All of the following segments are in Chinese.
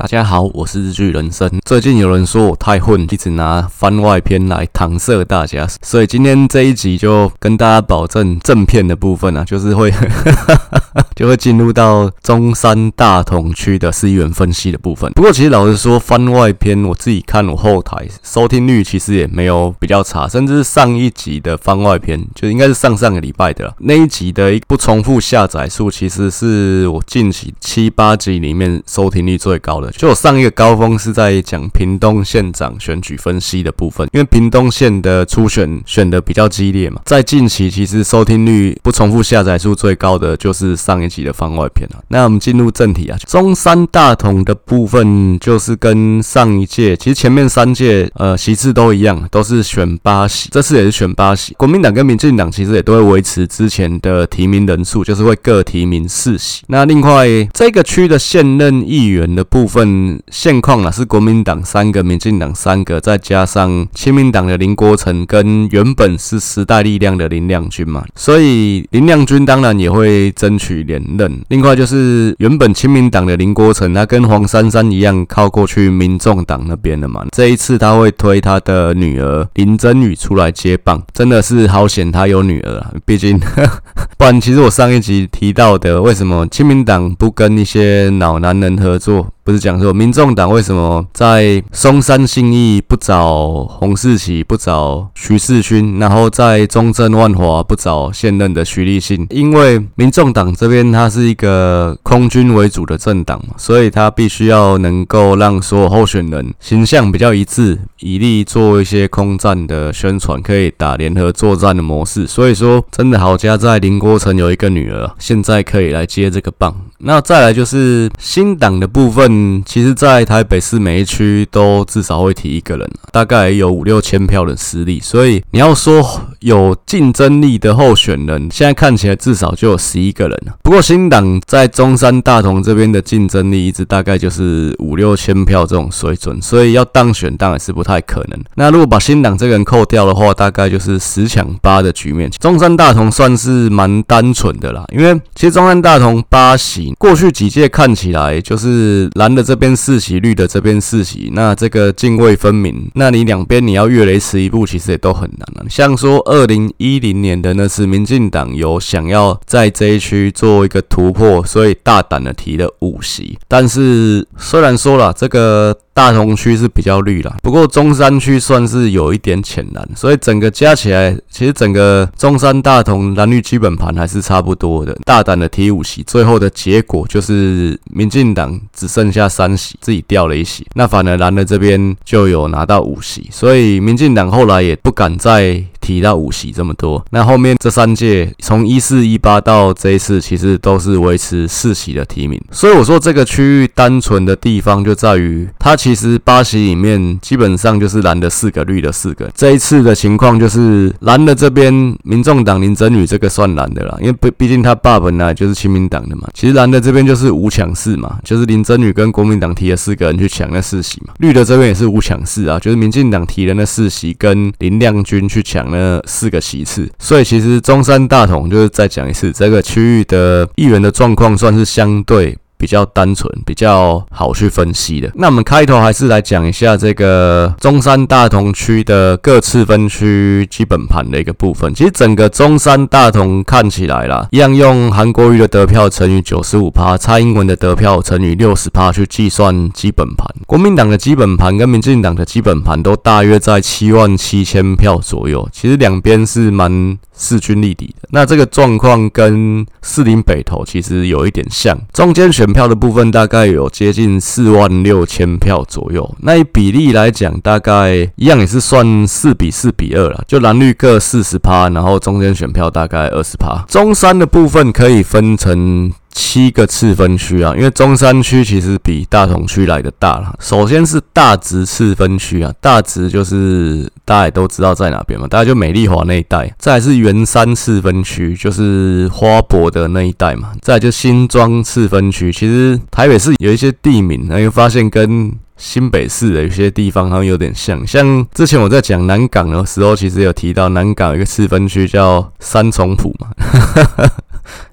大家好，我是日剧人生。最近有人说我太混，一直拿番外篇来搪塞大家，所以今天这一集就跟大家保证正片的部分啊，就是会 就会进入到中山大同区的思源分析的部分。不过其实老实说，番外篇我自己看我后台收听率其实也没有比较差，甚至是上一集的番外篇就应该是上上个礼拜的，那一集的一不重复下载数其实是我近期七八集里面收听率最高的。就我上一个高峰是在讲屏东县长选举分析的部分，因为屏东县的初选选的比较激烈嘛，在近期其实收听率不重复下载数最高的就是上一集的番外篇啊。那我们进入正题啊，中山大同的部分就是跟上一届其实前面三届呃席次都一样，都是选八席，这次也是选八席。国民党跟民进党其实也都会维持之前的提名人数，就是会各提名四席。那另外这个区的现任议员的部分。份现况啊，是国民党三个，民进党三个，再加上亲民党的林国成跟原本是时代力量的林亮君嘛，所以林亮君当然也会争取连任。另外就是原本亲民党的林国成，他跟黄珊珊一样靠过去民众党那边了嘛，这一次他会推他的女儿林珍羽出来接棒，真的是好险他有女儿啊，毕竟 不然其实我上一集提到的，为什么亲民党不跟一些老男人合作？不是讲说，民众党为什么在松山信义不找洪世奇，不找徐世勋，然后在中正万华不找现任的徐立信？因为民众党这边它是一个空军为主的政党，所以他必须要能够让所有候选人形象比较一致，以利做一些空战的宣传，可以打联合作战的模式。所以说，真的好家在林国成有一个女儿，现在可以来接这个棒。那再来就是新党的部分。其实，在台北市每一区都至少会提一个人，大概有五六千票的实力，所以你要说有竞争力的候选人，现在看起来至少就有十一个人了。不过新党在中山大同这边的竞争力一直大概就是五六千票这种水准，所以要当选当然是不太可能。那如果把新党这个人扣掉的话，大概就是十抢八的局面。中山大同算是蛮单纯的啦，因为其实中山大同八席，过去几届看起来就是蓝。的这边四席，绿的这边四席，那这个泾渭分明。那你两边你要越雷池一步，其实也都很难了。像说二零一零年的那次，民进党有想要在这一区做一个突破，所以大胆的提了五席。但是虽然说了这个。大同区是比较绿啦，不过中山区算是有一点浅蓝，所以整个加起来，其实整个中山大同蓝绿基本盘还是差不多的。大胆的提五席，最后的结果就是民进党只剩下三席，自己掉了一席，那反而蓝的这边就有拿到五席，所以民进党后来也不敢再。提到五席这么多，那后面这三届从一四一八到这一次，其实都是维持四席的提名。所以我说这个区域单纯的地方就在于，它其实八席里面基本上就是蓝的四个，绿的四个。这一次的情况就是蓝的这边，民众党林珍羽这个算蓝的啦，因为毕毕竟他爸本来就是亲民党的嘛。其实蓝的这边就是五抢四嘛，就是林珍羽跟国民党提了四个人去抢那四席嘛。绿的这边也是五抢四啊，就是民进党提的那四席跟林亮君去抢那。呃，四个席次，所以其实中山大同就是再讲一次，这个区域的议员的状况算是相对。比较单纯，比较好去分析的。那我们开头还是来讲一下这个中山大同区的各次分区基本盘的一个部分。其实整个中山大同看起来啦，一样用韩国瑜的得票乘以九十五趴，蔡英文的得票乘以六十趴去计算基本盘。国民党的基本盘跟民进党的基本盘都大约在七万七千票左右。其实两边是蛮势均力敌的。那这个状况跟士林北投其实有一点像，中间选。票的部分大概有接近四万六千票左右，那以比例来讲，大概一样也是算四比四比二了，就蓝绿各四十趴，然后中间选票大概二十趴。中山的部分可以分成。七个次分区啊，因为中山区其实比大同区来的大了。首先是大直次分区啊，大直就是大家也都知道在哪边嘛，大家就美丽华那一带。再是圆山次分区，就是花博的那一带嘛。再就新庄次分区，其实台北市有一些地名，然后发现跟新北市的有些地方好像有点像。像之前我在讲南港的时候，其实有提到南港有一个次分区叫三重埔嘛。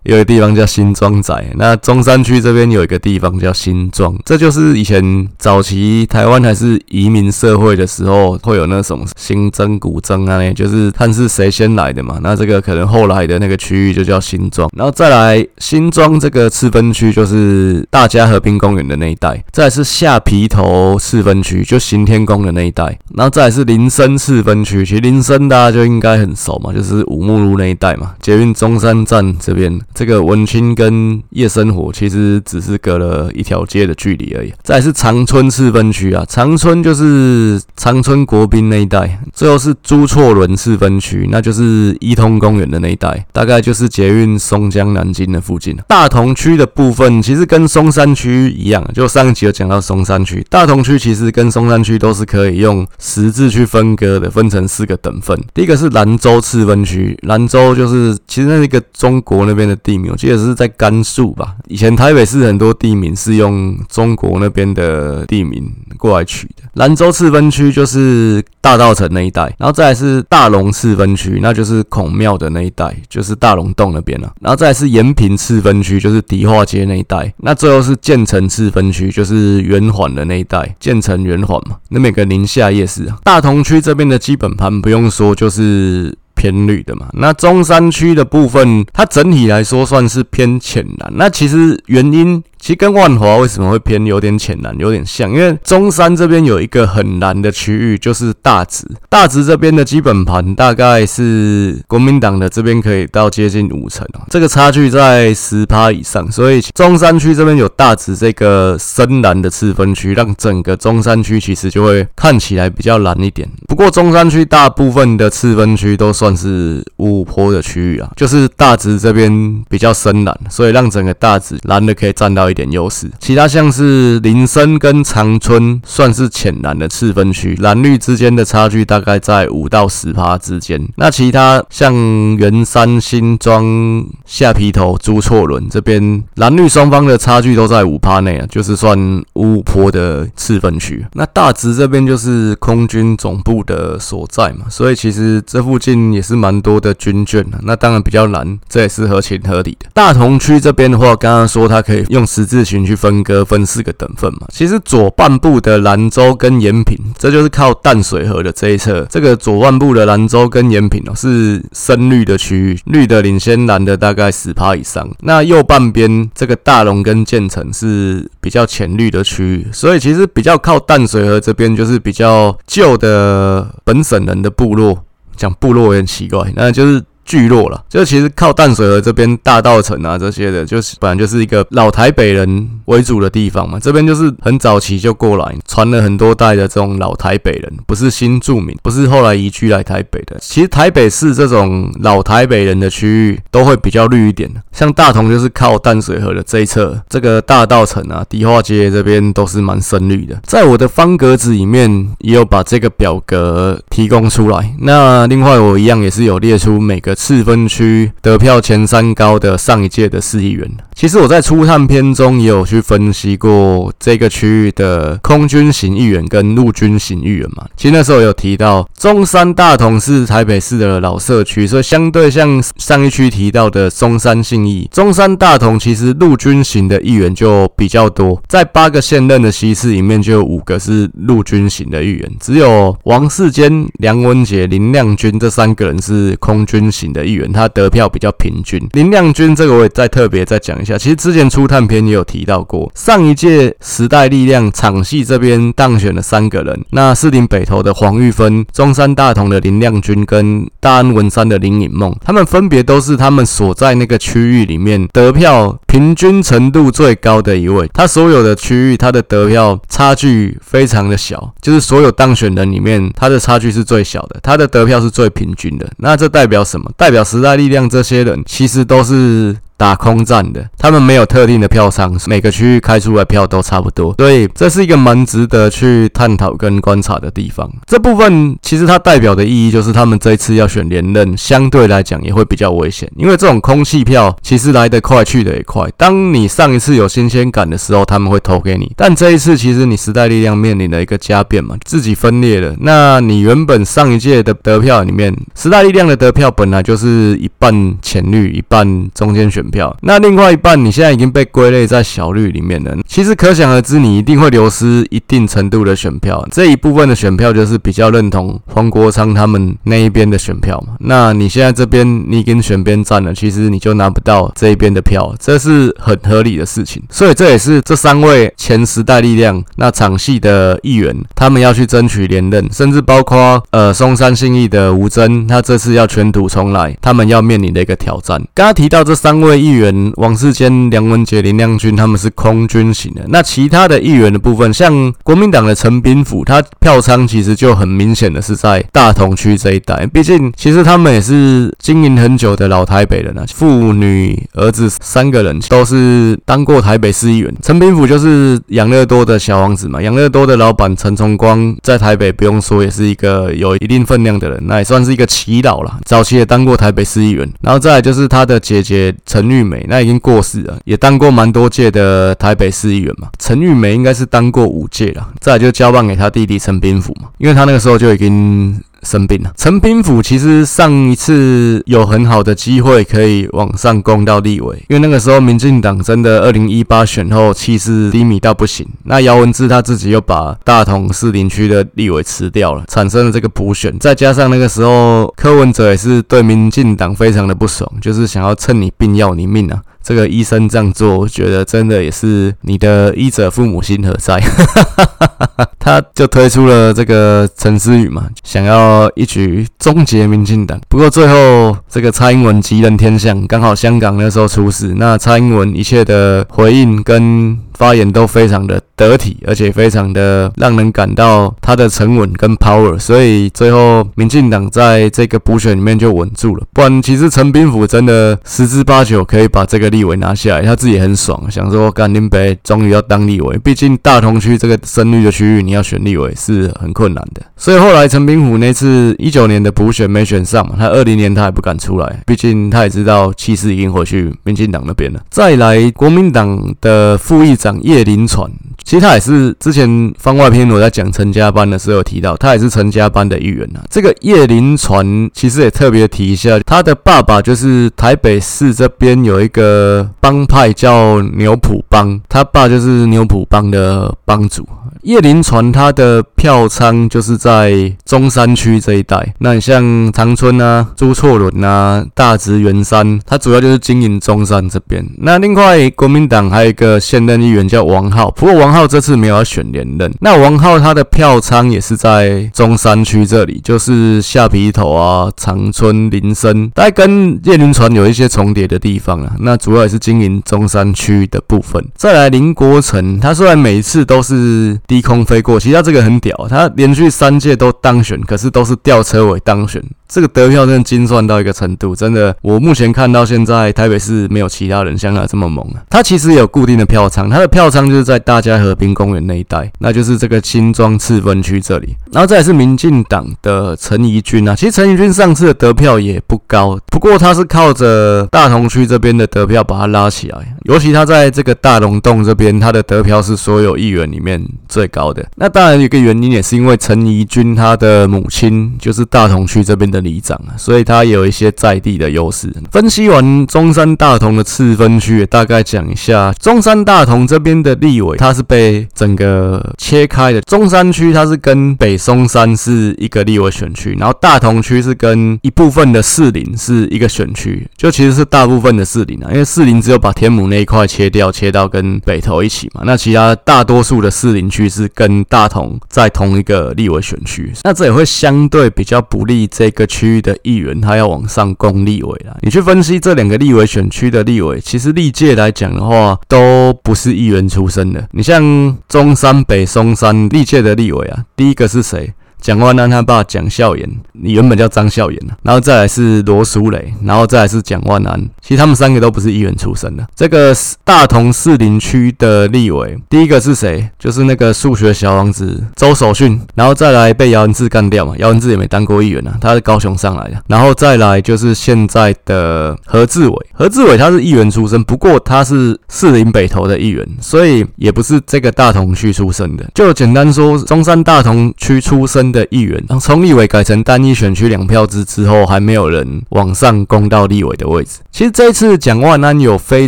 有一个地方叫新庄仔。那中山区这边有一个地方叫新庄，这就是以前早期台湾还是移民社会的时候，会有那种新增古增啊，就是看是谁先来的嘛。那这个可能后来的那个区域就叫新庄，然后再来新庄这个次分区就是大家和平公园的那一带，再来是下埤头次分区，就行天宫的那一带，然后再来是林森次分区，其实林森大家就应该很熟嘛，就是五木路那一带嘛，捷运中山站这边，这个文青跟夜生活其实只是隔了一条街的距离而已。再是长春次分区啊，长春就是长春国宾那一带，最后是朱错仑次分区，那就是一通公园的那一带，大概就是捷运松江南京的附近。大同区的部分其实跟松山区一样，就上一集有讲到松山区，大同区其实跟松山区都是可以用十字去分割的，分成四个等份。第一个是兰州次分区，兰州就是其实那一个中国那边的地名，我记得是在甘肃吧。以前台北市很多地名是用中国那边的地名过来取的。兰州次分区就是大稻城那一带，然后再来是大龙次分区，那就是孔庙的那一带，就是大龙洞那边了。然后再来是延平次分区，就是迪化街那一带。那最后是建成次分区，就是圆环的那一带，建成圆环嘛。那每个宁夏夜市啊。大同区这边的基本盘不用说，就是。偏绿的嘛，那中山区的部分，它整体来说算是偏浅蓝。那其实原因。其实跟万华为什么会偏有点浅蓝，有点像，因为中山这边有一个很蓝的区域，就是大直。大直这边的基本盘大概是国民党的这边可以到接近五成啊，这个差距在十趴以上。所以中山区这边有大直这个深蓝的次分区，让整个中山区其实就会看起来比较蓝一点。不过中山区大部分的次分区都算是五五波的区域啊，就是大直这边比较深蓝，所以让整个大直蓝的可以占到。一点优势，其他像是林森跟长春算是浅蓝的次分区，蓝绿之间的差距大概在五到十趴之间。那其他像圆山、新庄、下皮头、朱错仑这边，蓝绿双方的差距都在五趴内啊，就是算五五波的次分区。那大直这边就是空军总部的所在嘛，所以其实这附近也是蛮多的军眷啊。那当然比较蓝，这也是合情合理的。大同区这边的话，刚刚说它可以用。十字形去分割，分四个等份嘛。其实左半部的兰州跟延平，这就是靠淡水河的这一侧。这个左半部的兰州跟延平哦，是深绿的区域，绿的领先蓝的大概十趴以上。那右半边这个大龙跟建成是比较浅绿的区域，所以其实比较靠淡水河这边就是比较旧的本省人的部落。讲部落有点奇怪，那就是。聚落了，就其实靠淡水河这边大道城啊这些的，就是本来就是一个老台北人为主的地方嘛。这边就是很早期就过来，传了很多代的这种老台北人，不是新住民，不是后来移居来台北的。其实台北市这种老台北人的区域都会比较绿一点，像大同就是靠淡水河的这一侧，这个大道城啊、迪化街这边都是蛮深绿的。在我的方格子里面也有把这个表格提供出来。那另外我一样也是有列出每个。次分区得票前三高的上一届的市议员，其实我在初探篇中也有去去分析过这个区域的空军型议员跟陆军型议员嘛。其实那时候有提到中山大同是台北市的老社区，所以相对像上一区提到的中山信义、中山大同，其实陆军型的议员就比较多，在八个现任的席次里面就有五个是陆军型的议员，只有王世坚、梁文杰、林亮君这三个人是空军型的议员，他得票比较平均。林亮君这个我也再特别再讲一下，其实之前初探篇也有提到过，上一届时代力量场系这边当选了三个人，那士林北投的黄玉芬、中山大同的林亮君跟大安文山的林颖梦，他们分别都是他们所在那个区域里面得票平均程度最高的一位。他所有的区域他的得票差距非常的小，就是所有当选人里面他的差距是最小的，他的得票是最平均的。那这代表什么？代表时代力量这些人其实都是。打空战的，他们没有特定的票仓，每个区域开出来票都差不多，所以这是一个蛮值得去探讨跟观察的地方。这部分其实它代表的意义就是，他们这一次要选连任，相对来讲也会比较危险，因为这种空气票其实来得快，去得也快。当你上一次有新鲜感的时候，他们会投给你，但这一次其实你时代力量面临了一个加变嘛，自己分裂了。那你原本上一届的得票里面，时代力量的得票本来就是一半浅绿，一半中间选。票。那另外一半你现在已经被归类在小绿里面了，其实可想而知，你一定会流失一定程度的选票。这一部分的选票就是比较认同黄国昌他们那一边的选票嘛。那你现在这边你已经选边站了，其实你就拿不到这一边的票，这是很合理的事情。所以这也是这三位前时代力量那场戏的议员，他们要去争取连任，甚至包括呃松山信义的吴峥，他这次要卷土重来，他们要面临的一个挑战。刚刚提到这三位议员，王世坚、梁文杰、林亮君，他们是空军型的。那其他的议员的部分，像国民党的陈炳甫，他票仓其实就很明显的是在大同区这一带。毕竟，其实他们也是经营很久的老台北人啊，父女儿子三个人都是当过台北市议员。陈炳甫就是养乐多的小王子嘛，养乐多的老板陈崇光在台北不用说，也是一个有一定分量的人，那也算是一个耆老了。早期也当过台北市议员，然后再来就是他的姐姐陈玉梅，那已经过世了，也当过蛮多届的台北市议员嘛。陈玉梅应该是当过五届了，再就交棒给他弟弟陈斌福嘛，因为他那个时候就已经。生病了。陈平甫其实上一次有很好的机会可以往上攻到立委，因为那个时候民进党真的二零一八选后气势低迷到不行。那姚文智他自己又把大同士林区的立委辞掉了，产生了这个补选。再加上那个时候柯文哲也是对民进党非常的不爽，就是想要趁你病要你命啊。这个医生这样做，我觉得真的也是你的医者父母心何在？他就推出了这个陈思宇嘛，想要一举终结民进党。不过最后这个蔡英文吉人天相，刚好香港那时候出事，那蔡英文一切的回应跟发言都非常的得体，而且非常的让人感到他的沉稳跟 power，所以最后民进党在这个补选里面就稳住了。不然其实陈炳甫真的十之八九可以把这个立委拿下来，他自己也很爽，想说干林北终于要当立委。毕竟大同区这个深绿的区域，你要选立委是很困难的。所以后来陈炳甫那次一九年的补选没选上嘛，他二零年他也不敢出来，毕竟他也知道气势已经回去民进党那边了。再来国民党的副议长。讲叶林传，其实他也是之前番外篇我在讲陈家班的时候有提到，他也是陈家班的一员啊。这个叶林传其实也特别提一下，他的爸爸就是台北市这边有一个帮派叫牛埔帮，他爸就是牛埔帮的帮主。叶林传他的票仓就是在中山区这一带，那你像长春啊、朱错仑啊、大直、圆山，他主要就是经营中山这边。那另外国民党还有一个现任议员叫王浩，不过王浩这次没有要选连任。那王浩他的票仓也是在中山区这里，就是下埤头啊、长春、林森，大概跟叶林传有一些重叠的地方啊。那主要也是经营中山区的部分。再来林国成，他虽然每一次都是低空飞过，其实他这个很屌，他连续三届都当选，可是都是吊车尾当选。这个得票真的精算到一个程度，真的，我目前看到现在台北市没有其他人像他这么猛啊。他其实有固定的票仓，他的票仓就是在大家和滨公园那一带，那就是这个新庄次分区这里。然后再来是民进党的陈怡君啊，其实陈怡君上次的得票也不高，不过他是靠着大同区这边的得票把他拉起来，尤其他在这个大龙洞这边，他的得票是所有议员里面最高的。那当然有一个原因也是因为陈怡君他的母亲就是大同区这边的。里长啊，所以他有一些在地的优势。分析完中山大同的次分区，大概讲一下中山大同这这边的立委，它是被整个切开的。中山区它是跟北松山是一个立委选区，然后大同区是跟一部分的士林是一个选区，就其实是大部分的士林啊，因为士林只有把天母那一块切掉，切到跟北投一起嘛。那其他大多数的士林区是跟大同在同一个立委选区，那这也会相对比较不利这个。区域的议员，他要往上攻立委了。你去分析这两个立委选区的立委，其实历届来讲的话，都不是议员出身的。你像中山、北松山历届的立委啊，第一个是谁？蒋万安他爸蒋孝严，你原本叫张孝严，然后再来是罗淑蕾，然后再来是蒋万安。其实他们三个都不是议员出身的。这个大同士林区的立委，第一个是谁？就是那个数学小王子周守训，然后再来被姚文智干掉嘛。姚文智也没当过议员啊，他是高雄上来的。然后再来就是现在的何志伟，何志伟他是议员出身，不过他是士林北投的议员，所以也不是这个大同区出身的。就简单说，中山大同区出身的。的议员，从立委改成单一选区两票制之后，还没有人往上攻到立委的位置。其实这一次蒋万安有非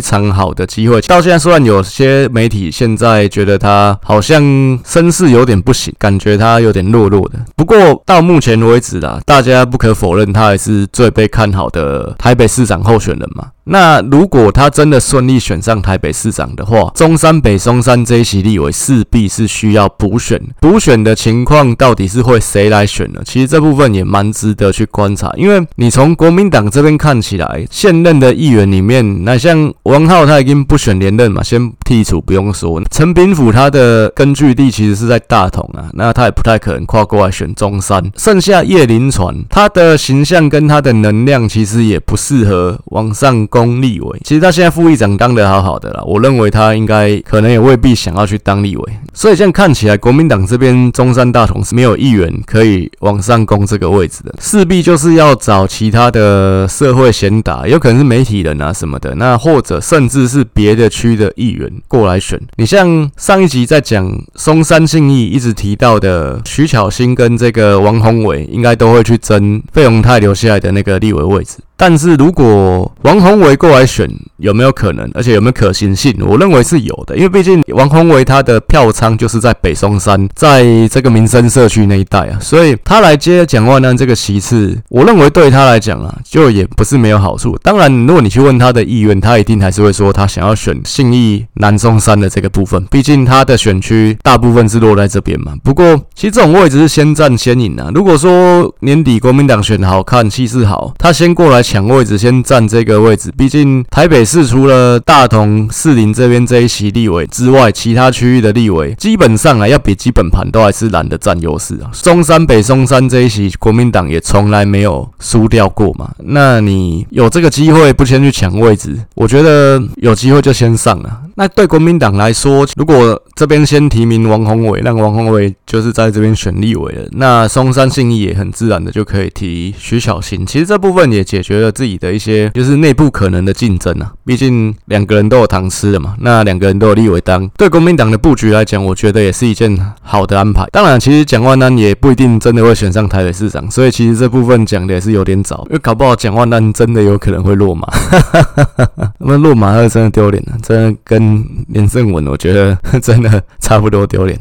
常好的机会，到现在虽然有些媒体现在觉得他好像声势有点不行，感觉他有点弱弱的。不过到目前为止啦，大家不可否认他还是最被看好的台北市长候选人嘛。那如果他真的顺利选上台北市长的话，中山北松山这一席立委势必是需要补选。补选的情况到底是会谁来选呢？其实这部分也蛮值得去观察，因为你从国民党这边看起来，现任的议员里面，那像王浩他已经不选连任嘛，先剔除不用说。陈炳甫他的根据地其实是在大同啊，那他也不太可能跨过来选中山。剩下叶林传，他的形象跟他的能量其实也不适合往上攻。公立委，其实他现在副议长当得好好的啦，我认为他应该可能也未必想要去当立委，所以现在看起来国民党这边中山大同是没有议员可以往上攻这个位置的，势必就是要找其他的社会贤达，有可能是媒体人啊什么的，那或者甚至是别的区的议员过来选。你像上一集在讲松山信义一直提到的徐巧芯跟这个王宏伟，应该都会去争费鸿泰留下来的那个立委位置。但是如果王宏维过来选，有没有可能？而且有没有可行性？我认为是有的，因为毕竟王宏维他的票仓就是在北松山，在这个民生社区那一带啊，所以他来接蒋万安这个席次，我认为对他来讲啊，就也不是没有好处。当然，如果你去问他的意愿，他一定还是会说他想要选信义南松山的这个部分，毕竟他的选区大部分是落在这边嘛。不过，其实这种位置是先战先赢啊。如果说年底国民党选好看，气势好，他先过来。抢位置，先占这个位置。毕竟台北市除了大同、士林这边这一席立委之外，其他区域的立委基本上啊，要比基本盘都还是懒得占优势啊。中山北松山这一席，国民党也从来没有输掉过嘛。那你有这个机会，不先去抢位置，我觉得有机会就先上啊。那对国民党来说，如果这边先提名王宏伟，让王宏伟就是在这边选立委了，那松山信义也很自然的就可以提徐小新。其实这部分也解决得自己的一些就是内部可能的竞争啊。毕竟两个人都有糖吃的嘛，那两个人都有立委当，对国民党的布局来讲，我觉得也是一件好的安排。当然，其实蒋万安也不一定真的会选上台北市长，所以其实这部分讲的也是有点早，因为搞不好蒋万安真的有可能会落马。那么落马那真的丢脸了，真的跟。连胜文，我觉得 真的差不多丢脸。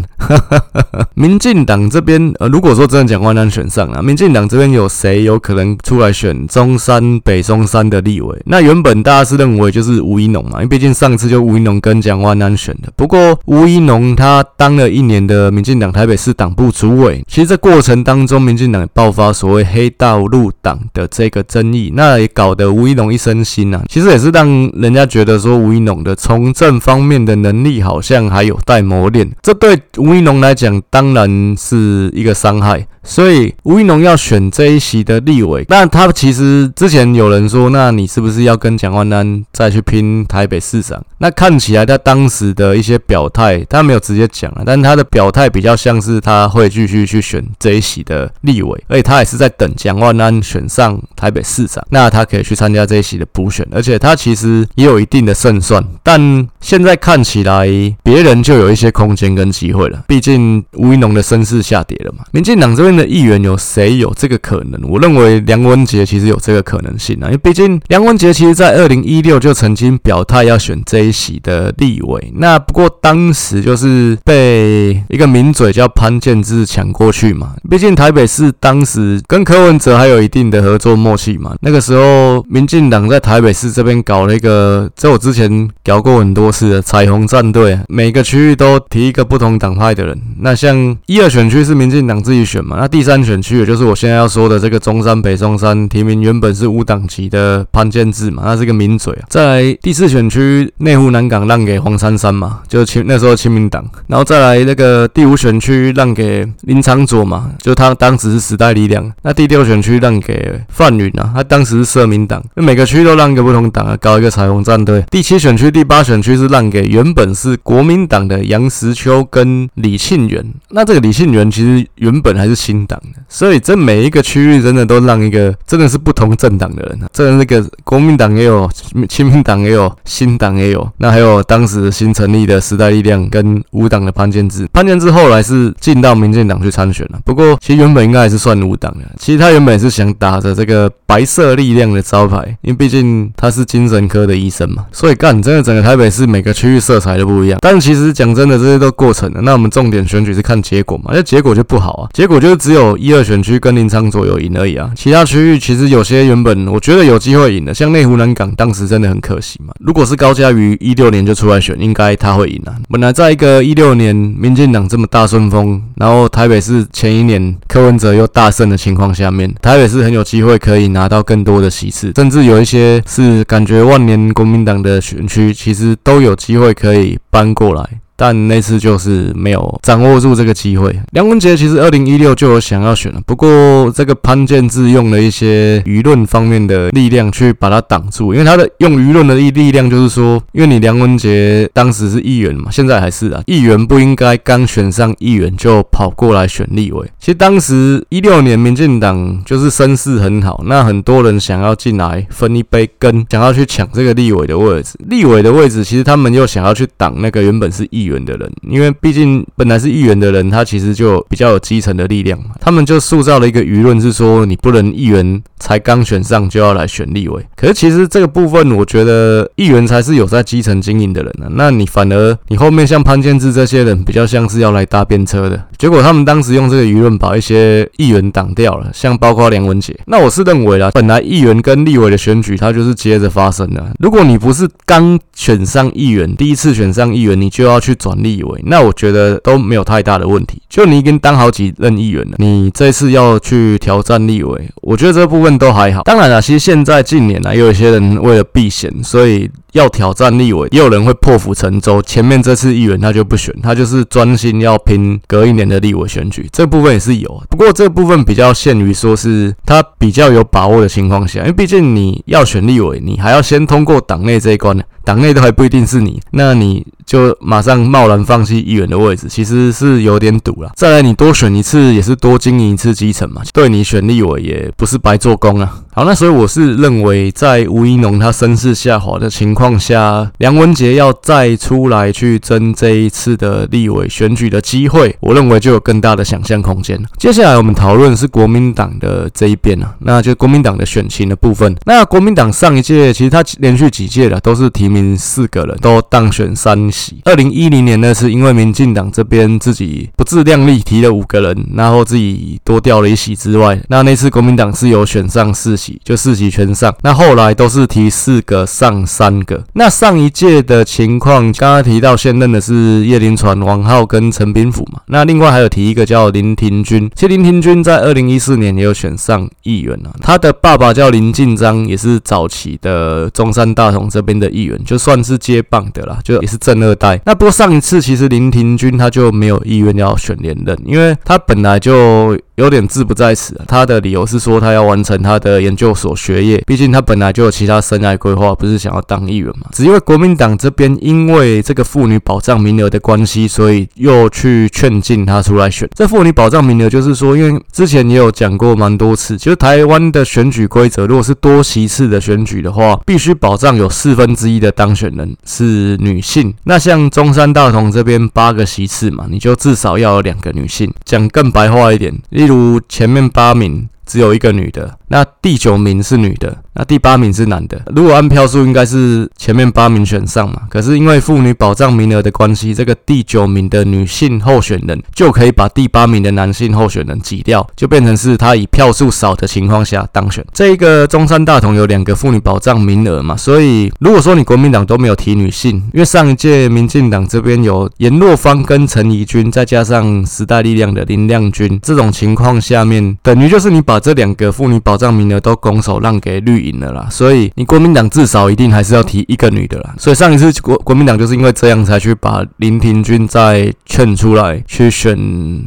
民进党这边，呃，如果说真的蒋万安选上了，民进党这边有谁有可能出来选中山北松山的立委？那原本大家是认为就是吴怡农嘛，因为毕竟上次就吴怡农跟蒋万安选的。不过吴怡农他当了一年的民进党台北市党部主委，其实这过程当中，民进党爆发所谓黑道入党的这个争议，那也搞得吴怡农一身腥啊。其实也是让人家觉得说吴怡农的从政。方面的能力好像还有待磨练，这对吴怡农来讲当然是一个伤害。所以吴怡农要选这一席的立委，那他其实之前有人说，那你是不是要跟蒋万安再去拼台北市长？那看起来他当时的一些表态，他没有直接讲啊，但他的表态比较像是他会继续去选这一席的立委，而且他也是在等蒋万安选上台北市长，那他可以去参加这一席的补选，而且他其实也有一定的胜算。但现在看起来别人就有一些空间跟机会了，毕竟吴怡农的声势下跌了嘛，民进党这的议员有谁有这个可能？我认为梁文杰其实有这个可能性啊，因为毕竟梁文杰其实在二零一六就曾经表态要选这一席的立委，那不过当时就是被一个名嘴叫潘建志抢过去嘛。毕竟台北市当时跟柯文哲还有一定的合作默契嘛。那个时候民进党在台北市这边搞了一个，这我之前聊过很多次的彩虹战队，每个区域都提一个不同党派的人。那像一二选区是民进党自己选嘛，那第三选区，也就是我现在要说的这个中山北松山提名，原本是无党籍的潘建志嘛，他是个名嘴啊。再来第四选区内湖南港让给黄珊珊嘛，就清那时候亲民党。然后再来那个第五选区让给林昶佐嘛，就他当时是时代力量。那第六选区让给范云啊，他当时是社民党。每个区都让给不同党啊，搞一个彩虹战队。第七选区、第八选区是让给原本是国民党的杨石秋跟李庆元。那这个李庆元其实原本还是。新党的，所以这每一个区域真的都让一个真的是不同政党的人啊，这那个国民党也有，亲民党也有，新党也有，那还有当时新成立的时代力量跟无党的潘建志，潘建志后来是进到民进党去参选了，不过其实原本应该还是算无党的，其实他原本是想打着这个白色力量的招牌，因为毕竟他是精神科的医生嘛，所以干真的整个台北市每个区域色彩都不一样，但其实讲真的，这些都过程了，那我们重点选举是看结果嘛，那结果就不好啊，结果就是只有一二选区跟林昶佐有赢而已啊，其他区域其实有些原本我觉得有机会赢的，像内湖南港当时真的很可惜嘛，如果是高嘉瑜一六年就出来选，应该他会赢啊。本来在一个一六年民进党这么大顺风，然后台北市前一年柯文哲又大胜的情况下面，台北市很有机会可以拿到更多的席次，甚至有一些是感觉万年国民党的选区，其实都有机会可以搬过来。但那次就是没有掌握住这个机会。梁文杰其实二零一六就有想要选了，不过这个潘建志用了一些舆论方面的力量去把他挡住，因为他的用舆论的力力量就是说，因为你梁文杰当时是议员嘛，现在还是啊，议员不应该刚选上议员就跑过来选立委。其实当时一六年民进党就是声势很好，那很多人想要进来分一杯羹，想要去抢这个立委的位置。立委的位置其实他们又想要去挡那个原本是议员员。的人，因为毕竟本来是议员的人，他其实就比较有基层的力量嘛。他们就塑造了一个舆论，是说你不能议员才刚选上就要来选立委。可是其实这个部分，我觉得议员才是有在基层经营的人呢、啊。那你反而你后面像潘建志这些人，比较像是要来搭便车的。结果他们当时用这个舆论把一些议员挡掉了，像包括梁文杰。那我是认为啦，本来议员跟立委的选举，它就是接着发生的。如果你不是刚选上议员，第一次选上议员，你就要去。转立委，那我觉得都没有太大的问题。就你已经当好几任议员了，你这次要去挑战立委，我觉得这部分都还好。当然了，其实现在近年来，有一些人为了避嫌，所以。要挑战立委，也有人会破釜沉舟。前面这次议员他就不选，他就是专心要拼隔一年的立委选举。这部分也是有，不过这部分比较限于说是他比较有把握的情况下，因为毕竟你要选立委，你还要先通过党内这一关呢，党内都还不一定是你，那你就马上贸然放弃议员的位置，其实是有点赌了。再来，你多选一次也是多经营一次基层嘛，对你选立委也不是白做工啊。好，那所以我是认为，在吴怡农他声势下滑的情况下，梁文杰要再出来去争这一次的立委选举的机会，我认为就有更大的想象空间。接下来我们讨论是国民党的这一边啊，那就国民党的选情的部分。那国民党上一届其实他连续几届的都是提名四个人，都当选三席。二零一零年呢，是因为民进党这边自己不自量力提了五个人，然后自己多掉了一席之外，那那次国民党是有选上四席。就四级全上，那后来都是提四个上三个。那上一届的情况，刚刚提到现任的是叶林传、王浩跟陈炳甫嘛。那另外还有提一个叫林廷君，其实林廷君在二零一四年也有选上议员啊。他的爸爸叫林进章，也是早期的中山大同这边的议员，就算是接棒的啦，就也是正二代。那不过上一次其实林廷君他就没有意愿要选连任，因为他本来就。有点志不在此，他的理由是说他要完成他的研究所学业，毕竟他本来就有其他生涯规划，不是想要当议员嘛。只因为国民党这边因为这个妇女保障名额的关系，所以又去劝进他出来选。这妇女保障名额就是说，因为之前也有讲过蛮多次，就是台湾的选举规则，如果是多席次的选举的话，必须保障有四分之一的当选人是女性。那像中山大同这边八个席次嘛，你就至少要有两个女性。讲更白话一点，如前面八名只有一个女的，那第九名是女的。那第八名是男的，如果按票数应该是前面八名选上嘛，可是因为妇女保障名额的关系，这个第九名的女性候选人就可以把第八名的男性候选人挤掉，就变成是他以票数少的情况下当选。这一个中山大同有两个妇女保障名额嘛，所以如果说你国民党都没有提女性，因为上一届民进党这边有颜若芳跟陈怡君，再加上时代力量的林亮君，这种情况下面，等于就是你把这两个妇女保障名额都拱手让给绿营。了啦，所以你国民党至少一定还是要提一个女的啦。所以上一次国国民党就是因为这样才去把林廷君再劝出来去选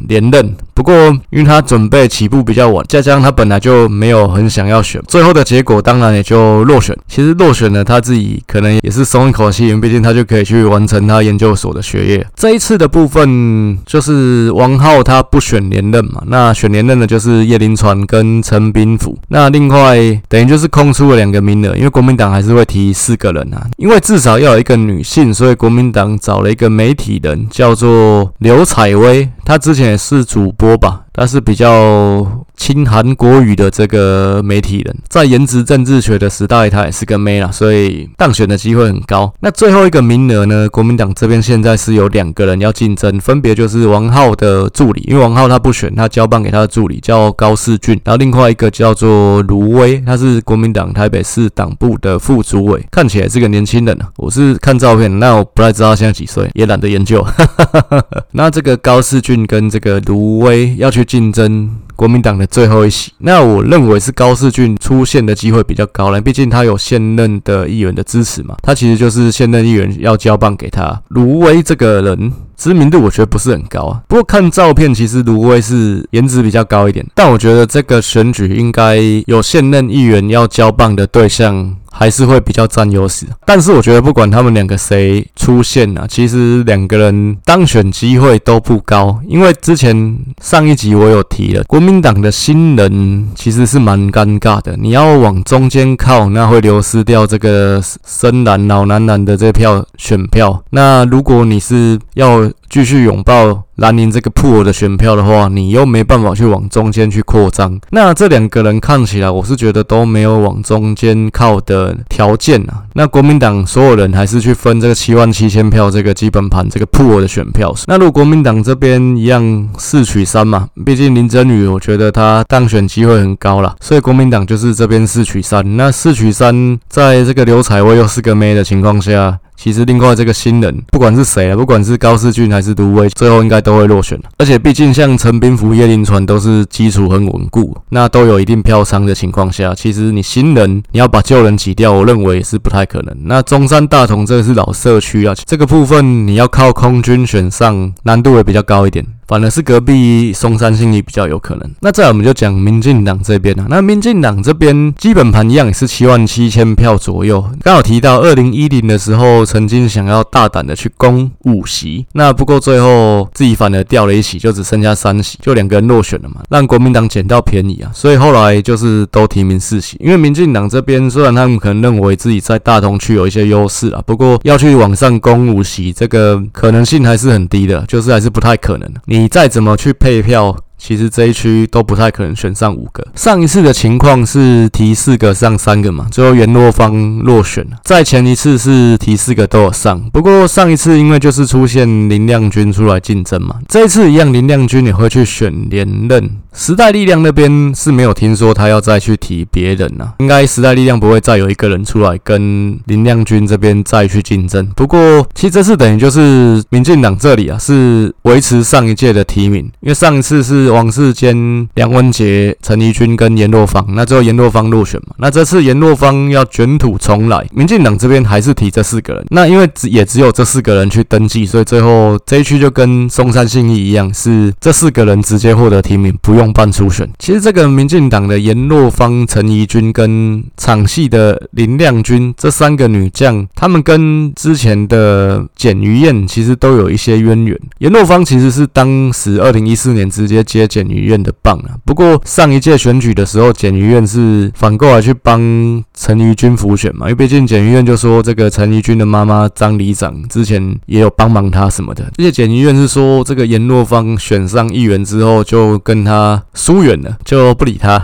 连任。不过因为他准备起步比较晚，再加上他本来就没有很想要选，最后的结果当然也就落选。其实落选了，他自己可能也是松一口气，因为毕竟他就可以去完成他研究所的学业。这一次的部分就是王浩他不选连任嘛，那选连任的就是叶林传跟陈斌甫。那另外等于就是空出了两个名额，因为国民党还是会提四个人啊，因为至少要有一个女性，所以国民党找了一个媒体人，叫做刘采薇，他之前也是主播吧。他是比较亲韩国语的这个媒体人，在颜值政治学的时代，他也是个妹啦，所以当选的机会很高。那最后一个名额呢？国民党这边现在是有两个人要竞争，分别就是王浩的助理，因为王浩他不选，他交棒给他的助理叫高世俊，然后另外一个叫做卢威，他是国民党台北市党部的副主委，看起来是个年轻人啊。我是看照片，那我不太知道他现在几岁，也懒得研究。那这个高世俊跟这个卢威要去。竞争国民党的最后一席，那我认为是高士俊出现的机会比较高了，毕竟他有现任的议员的支持嘛，他其实就是现任议员要交棒给他。卢威这个人知名度我觉得不是很高啊，不过看照片其实卢威是颜值比较高一点，但我觉得这个选举应该有现任议员要交棒的对象。还是会比较占优势，但是我觉得不管他们两个谁出现啊，其实两个人当选机会都不高，因为之前上一集我有提了，国民党的新人其实是蛮尴尬的，你要往中间靠，那会流失掉这个深蓝老男人的这票选票，那如果你是要继续拥抱蓝营这个破的选票的话，你又没办法去往中间去扩张。那这两个人看起来，我是觉得都没有往中间靠的条件啊。那国民党所有人还是去分这个七万七千票这个基本盘这个破的选票。那如果国民党这边一样四取三嘛，毕竟林珍羽我觉得他当选机会很高啦，所以国民党就是这边四取三。那四取三，在这个刘采薇又是个妹的情况下。其实另外这个新人，不管是谁啊，不管是高世俊还是卢威，最后应该都会落选。而且毕竟像陈斌福、叶林川都是基础很稳固，那都有一定票仓的情况下，其实你新人你要把旧人挤掉，我认为也是不太可能。那中山大同这个是老社区啊，这个部分你要靠空军选上，难度也比较高一点。反而是隔壁松山信义比较有可能。那再来我们就讲民进党这边啊，那民进党这边基本盘一样也是七万七千票左右。刚好提到二零一零的时候，曾经想要大胆的去攻五席，那不过最后自己反而掉了一席，就只剩下三席，就两个人落选了嘛，让国民党捡到便宜啊。所以后来就是都提名四席，因为民进党这边虽然他们可能认为自己在大同区有一些优势啊，不过要去往上攻五席，这个可能性还是很低的，就是还是不太可能。你再怎么去配票，其实这一区都不太可能选上五个。上一次的情况是提四个上三个嘛，最后元若方落选了。再前一次是提四个都有上，不过上一次因为就是出现林亮君出来竞争嘛，这一次一样林亮君也会去选连任。时代力量那边是没有听说他要再去提别人啊，应该时代力量不会再有一个人出来跟林亮君这边再去竞争。不过其实这次等于就是民进党这里啊是维持上一届的提名，因为上一次是。王世坚、梁文杰、陈怡君跟颜若芳，那最后颜若芳落选嘛？那这次颜若芳要卷土重来，民进党这边还是提这四个人。那因为只也只有这四个人去登记，所以最后这一区就跟松山信义一样，是这四个人直接获得提名，不用办初选。其实这个民进党的颜若芳、陈怡君跟场戏的林亮君这三个女将，他们跟之前的简于燕其实都有一些渊源。颜若芳其实是当时二零一四年直接接。简于燕的棒啊，不过上一届选举的时候，简于燕是反过来去帮陈怡君辅选嘛，因为毕竟简于燕就说这个陈怡君的妈妈张里长之前也有帮忙他什么的，而且简于燕是说这个颜若芳选上议员之后就跟他疏远了，就不理他，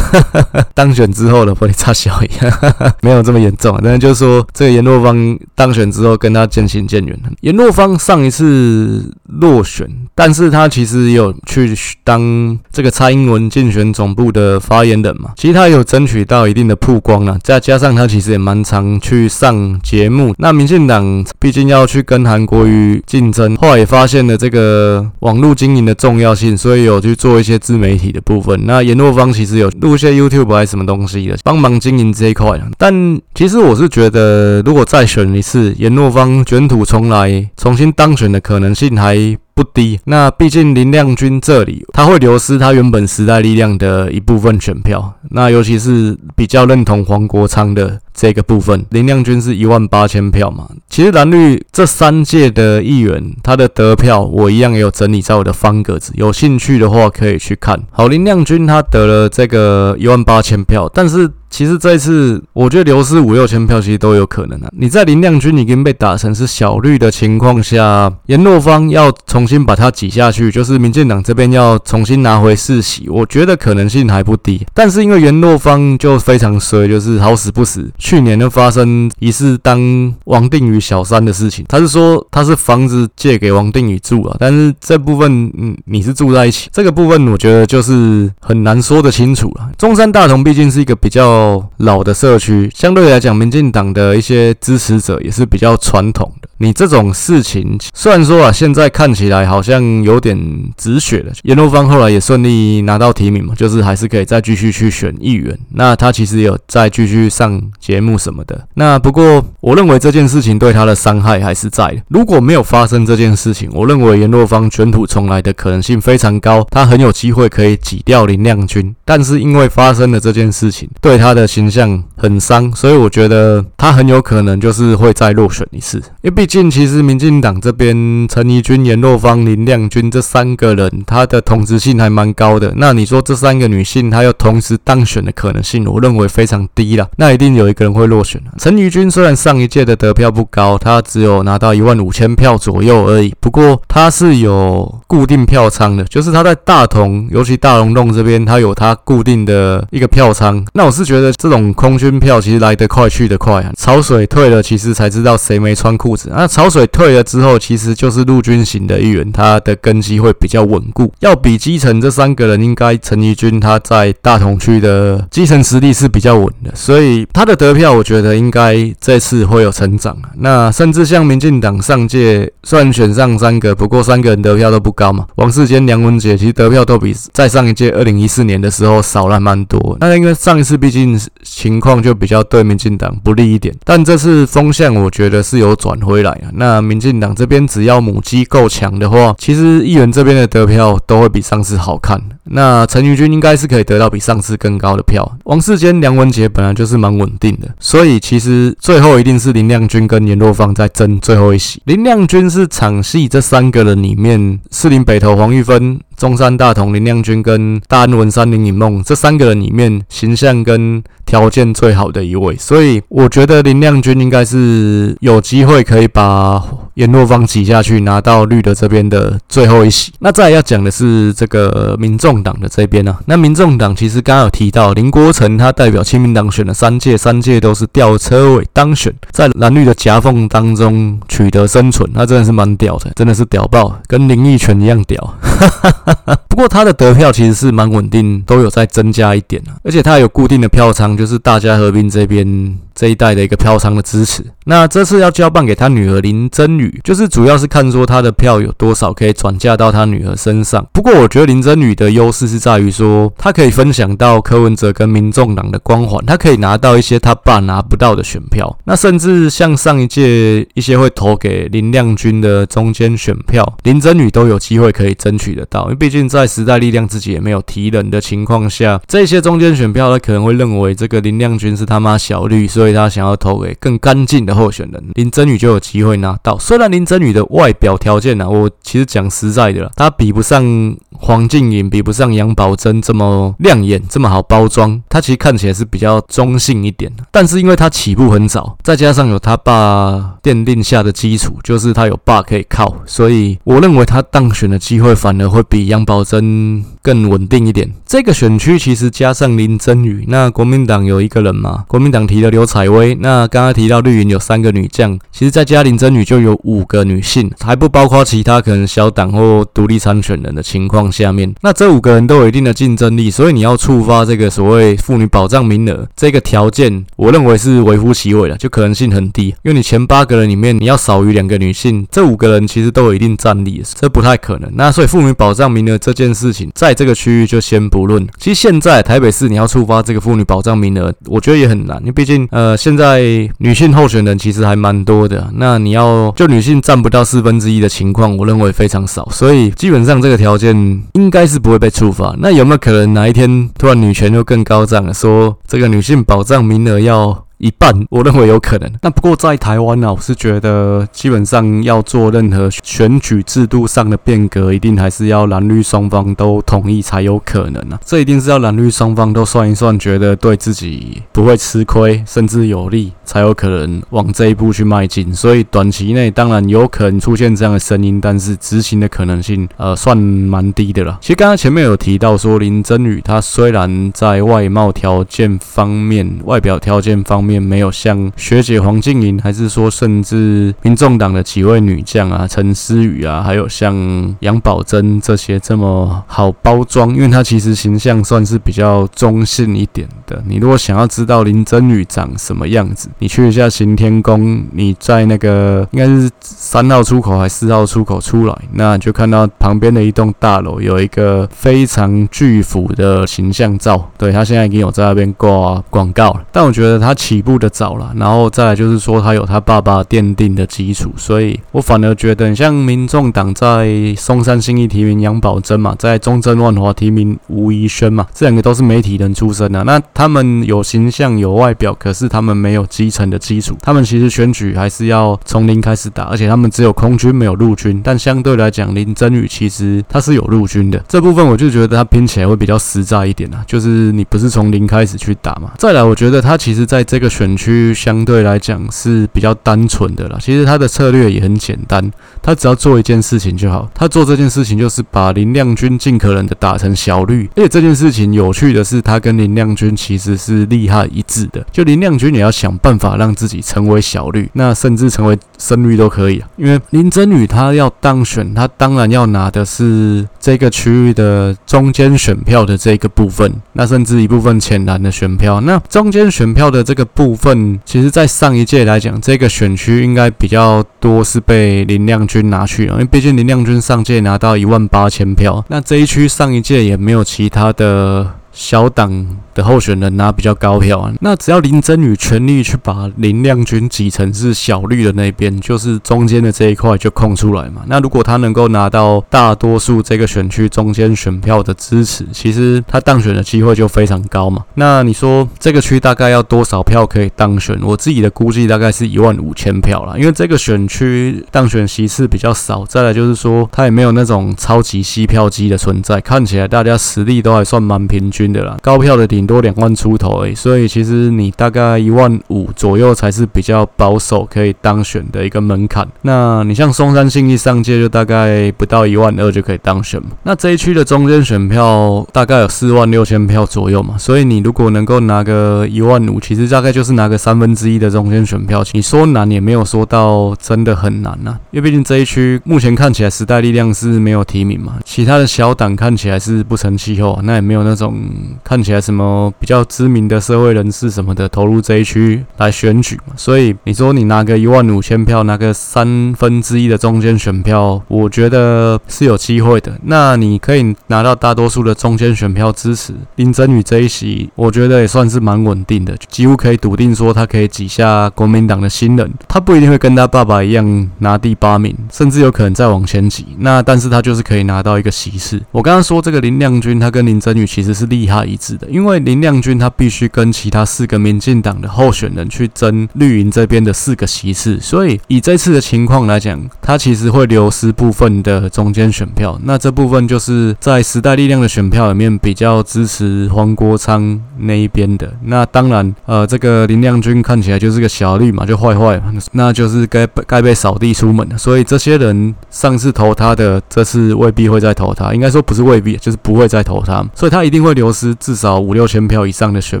当选之后的玻璃差小一样，没有这么严重啊，但是就是说这个颜若芳当选之后跟他渐行渐远了。颜若芳上一次落选，但是他其实有去当。这个蔡英文竞选总部的发言人嘛，其实他有争取到一定的曝光了，再加上他其实也蛮常去上节目。那民进党毕竟要去跟韩国瑜竞争，后来也发现了这个网络经营的重要性，所以有去做一些自媒媒体的部分。那颜若芳其实有录一些 YouTube 还是什么东西的，帮忙经营这一块。但其实我是觉得，如果再选一次，颜若芳卷土重来，重新当选的可能性还不低。那毕竟林亮君这里他会流失他原本时代力量的一部分选票，那尤其是比较认同黄国昌的这个部分，林亮君是一万八千票嘛。其实蓝绿这三届的议员他的得票，我一样也有整理在我的方格子，有兴趣的话可以去看。好，林亮君他得了这个一万八千票，但是。其实这一次，我觉得流失五六千票其实都有可能啊。你在林亮君已经被打成是小绿的情况下，颜若芳要重新把它挤下去，就是民进党这边要重新拿回世袭，我觉得可能性还不低。但是因为颜若芳就非常衰，就是好死不死，去年就发生疑似当王定宇小三的事情。他是说他是房子借给王定宇住啊，但是这部分嗯你是住在一起，这个部分我觉得就是很难说得清楚了。中山大同毕竟是一个比较。老的社区，相对来讲，民进党的一些支持者也是比较传统的。你这种事情，虽然说啊，现在看起来好像有点止血了。颜若芳后来也顺利拿到提名嘛，就是还是可以再继续去选议员。那他其实有再继续上节目什么的。那不过，我认为这件事情对他的伤害还是在的。如果没有发生这件事情，我认为颜若芳卷土重来的可能性非常高，他很有机会可以挤掉林亮君。但是因为发生了这件事情，对他他的形象很伤，所以我觉得他很有可能就是会再落选一次。因为毕竟，其实民进党这边陈怡君、颜若芳、林亮君这三个人，他的同质性还蛮高的。那你说这三个女性，她要同时当选的可能性，我认为非常低了。那一定有一个人会落选。陈怡君虽然上一届的得票不高，他只有拿到一万五千票左右而已。不过他是有固定票仓的，就是他在大同，尤其大龙洞这边，他有他固定的一个票仓。那我是觉得这种。空军票其实来得快去得快啊！潮水退了，其实才知道谁没穿裤子。那潮水退了之后，其实就是陆军型的一员，他的根基会比较稳固。要比基层这三个人，应该陈怡君他在大同区的基层实力是比较稳的，所以他的得票，我觉得应该这次会有成长。那甚至像民进党上届虽然选上三个，不过三个人得票都不高嘛。王世坚、梁文杰其实得票都比在上一届二零一四年的时候少了蛮多。那因为上一次毕竟情况就比较对民进党不利一点，但这次风向我觉得是有转回来啊。那民进党这边只要母鸡够强的话，其实议员这边的得票都会比上次好看。那陈怡君应该是可以得到比上次更高的票。王世坚、梁文杰本来就是蛮稳定的，所以其实最后一定是林亮君跟颜若芳在争最后一席。林亮君是场戏这三个人里面，士林北投黄玉芬。中山大同林亮君跟大安文山林颖梦这三个人里面，形象跟条件最好的一位，所以我觉得林亮君应该是有机会可以把颜若芳挤下去，拿到绿的这边的最后一席。那再要讲的是这个民众党的这边呢、啊？那民众党其实刚刚有提到林国成，他代表亲民党选了三届，三届都是吊车尾当选，在蓝绿的夹缝当中取得生存，他真的是蛮屌的，真的是屌爆，跟林义泉一样屌。不过他的得票其实是蛮稳定，都有在增加一点啊，而且他有固定的票仓，就是大家和平这边这一代的一个票仓的支持。那这次要交棒给他女儿林珍羽，就是主要是看说他的票有多少可以转嫁到他女儿身上。不过我觉得林珍羽的优势是在于说，他可以分享到柯文哲跟民众党的光环，他可以拿到一些他爸拿不到的选票。那甚至像上一届一些会投给林亮君的中间选票，林珍羽都有机会可以争取得到。因为毕竟在时代力量自己也没有提人的情况下，这些中间选票他可能会认为这个林亮君是他妈小绿，所以他想要投给更干净的候选人，林真宇就有机会拿到。虽然林真宇的外表条件呢、啊，我其实讲实在的啦，他比不上黄静颖，比不上杨宝珍这么亮眼，这么好包装。他其实看起来是比较中性一点，但是因为他起步很早，再加上有他爸奠定下的基础，就是他有爸可以靠，所以我认为他当选的机会反而会比。杨宝珍更稳定一点。这个选区其实加上林真宇，那国民党有一个人嘛？国民党提了刘采薇，那刚刚提到绿营有三个女将，其实再加林真女就有五个女性，还不包括其他可能小党或独立参选人的情况下面，那这五个人都有一定的竞争力，所以你要触发这个所谓妇女保障名额这个条件，我认为是微乎其微的，就可能性很低。因为你前八个人里面，你要少于两个女性，这五个人其实都有一定战力，这不太可能。那所以妇女保障名额这件事情，在这个区域就先不论。其实现在台北市你要触发这个妇女保障名额，我觉得也很难，因为毕竟呃现在女性候选人其实还蛮多的，那你要就女性占不到四分之一的情况，我认为非常少，所以基本上这个条件应该是不会被触发。那有没有可能哪一天突然女权又更高涨了，说这个女性保障名额要？一半，我认为有可能。那不过在台湾呢，我是觉得基本上要做任何选举制度上的变革，一定还是要蓝绿双方都同意才有可能啊。这一定是要蓝绿双方都算一算，觉得对自己不会吃亏，甚至有利，才有可能往这一步去迈进。所以短期内当然有可能出现这样的声音，但是执行的可能性，呃，算蛮低的了。其实刚刚前面有提到说，林真宇他虽然在外貌条件方面、外表条件方面，面没有像学姐黄静莹，还是说甚至民众党的几位女将啊，陈思宇啊，还有像杨宝珍这些这么好包装，因为她其实形象算是比较中性一点的。你如果想要知道林珍羽长什么样子，你去一下行天宫，你在那个应该是三号出口还是四号出口出来，那就看到旁边的一栋大楼有一个非常巨幅的形象照，对，他现在已经有在那边挂广告了，但我觉得他其。起步的早了，然后再来就是说他有他爸爸奠定的基础，所以我反而觉得，像民众党在松山新义提名杨宝珍嘛，在中正万华提名吴怡轩嘛，这两个都是媒体人出身的，那他们有形象有外表，可是他们没有基层的基础，他们其实选举还是要从零开始打，而且他们只有空军没有陆军，但相对来讲，林真羽其实他是有陆军的，这部分我就觉得他拼起来会比较实在一点啊，就是你不是从零开始去打嘛。再来，我觉得他其实在这个。选区相对来讲是比较单纯的啦，其实他的策略也很简单，他只要做一件事情就好，他做这件事情就是把林亮君尽可能的打成小绿，而且这件事情有趣的是，他跟林亮君其实是利害一致的，就林亮君也要想办法让自己成为小绿，那甚至成为深绿都可以啊，因为林真羽他要当选，他当然要拿的是这个区域的中间选票的这个部分，那甚至一部分浅蓝的选票，那中间选票的这个。部分其实，在上一届来讲，这个选区应该比较多是被林亮君拿去了，因为毕竟林亮君上届拿到一万八千票，那这一区上一届也没有其他的。小党的候选人拿比较高票啊，那只要林真宇全力去把林亮君挤成是小绿的那边，就是中间的这一块就空出来嘛。那如果他能够拿到大多数这个选区中间选票的支持，其实他当选的机会就非常高嘛。那你说这个区大概要多少票可以当选？我自己的估计大概是一万五千票啦，因为这个选区当选席次比较少，再来就是说他也没有那种超级吸票机的存在，看起来大家实力都还算蛮平均的啦，高票的顶多两万出头而已，所以其实你大概一万五左右才是比较保守可以当选的一个门槛。那你像松山信义上届就大概不到一万二就可以当选嘛。那这一区的中间选票大概有四万六千票左右嘛，所以你如果能够拿个一万五，其实大概就是拿个三分之一的中间选票。你说难也没有说到真的很难呐，因为毕竟这一区目前看起来时代力量是没有提名嘛，其他的小党看起来是不成气候，那也没有那种。看起来什么比较知名的社会人士什么的投入这一区来选举嘛，所以你说你拿个一万五千票，拿个三分之一的中间选票，我觉得是有机会的。那你可以拿到大多数的中间选票支持林真宇这一席，我觉得也算是蛮稳定的，几乎可以笃定说他可以挤下国民党的新人。他不一定会跟他爸爸一样拿第八名，甚至有可能再往前挤。那但是他就是可以拿到一个席次。我刚刚说这个林亮君，他跟林真宇其实是利害。一致的，因为林亮君他必须跟其他四个民进党的候选人去争绿营这边的四个席次，所以以这次的情况来讲，他其实会流失部分的中间选票。那这部分就是在时代力量的选票里面比较支持黄国昌那一边的。那当然，呃，这个林亮君看起来就是个小绿嘛，就坏坏嘛，那就是该该被扫地出门。所以这些人上次投他的，这次未必会再投他，应该说不是未必，就是不会再投他，所以他一定会流失。至少五六千票以上的选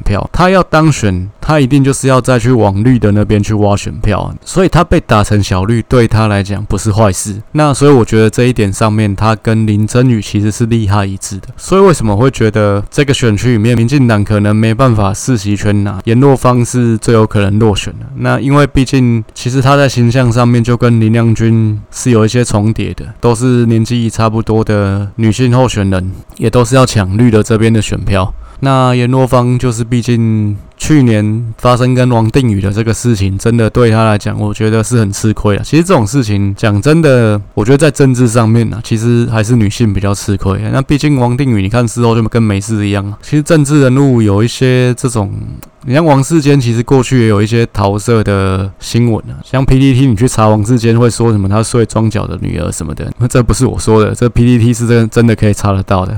票，他要当选，他一定就是要再去往绿的那边去挖选票，所以他被打成小绿，对他来讲不是坏事。那所以我觉得这一点上面，他跟林珍羽其实是利害一致的。所以为什么会觉得这个选区里面，民进党可能没办法四席全拿，颜若芳是最有可能落选的？那因为毕竟，其实他在形象上面就跟林亮君是有一些重叠的，都是年纪差不多的女性候选人，也都是要抢绿的这边的选票。那阎若芳就是毕竟。去年发生跟王定宇的这个事情，真的对他来讲，我觉得是很吃亏啊。其实这种事情讲真的，我觉得在政治上面呢，其实还是女性比较吃亏。那毕竟王定宇，你看事后就跟没事一样啊。其实政治人物有一些这种，你像王世坚，其实过去也有一些桃色的新闻啊。像 PDT 你去查王世坚会说什么，他睡庄脚的女儿什么的，那 这不是我说的，这 PDT 是真真的可以查得到的。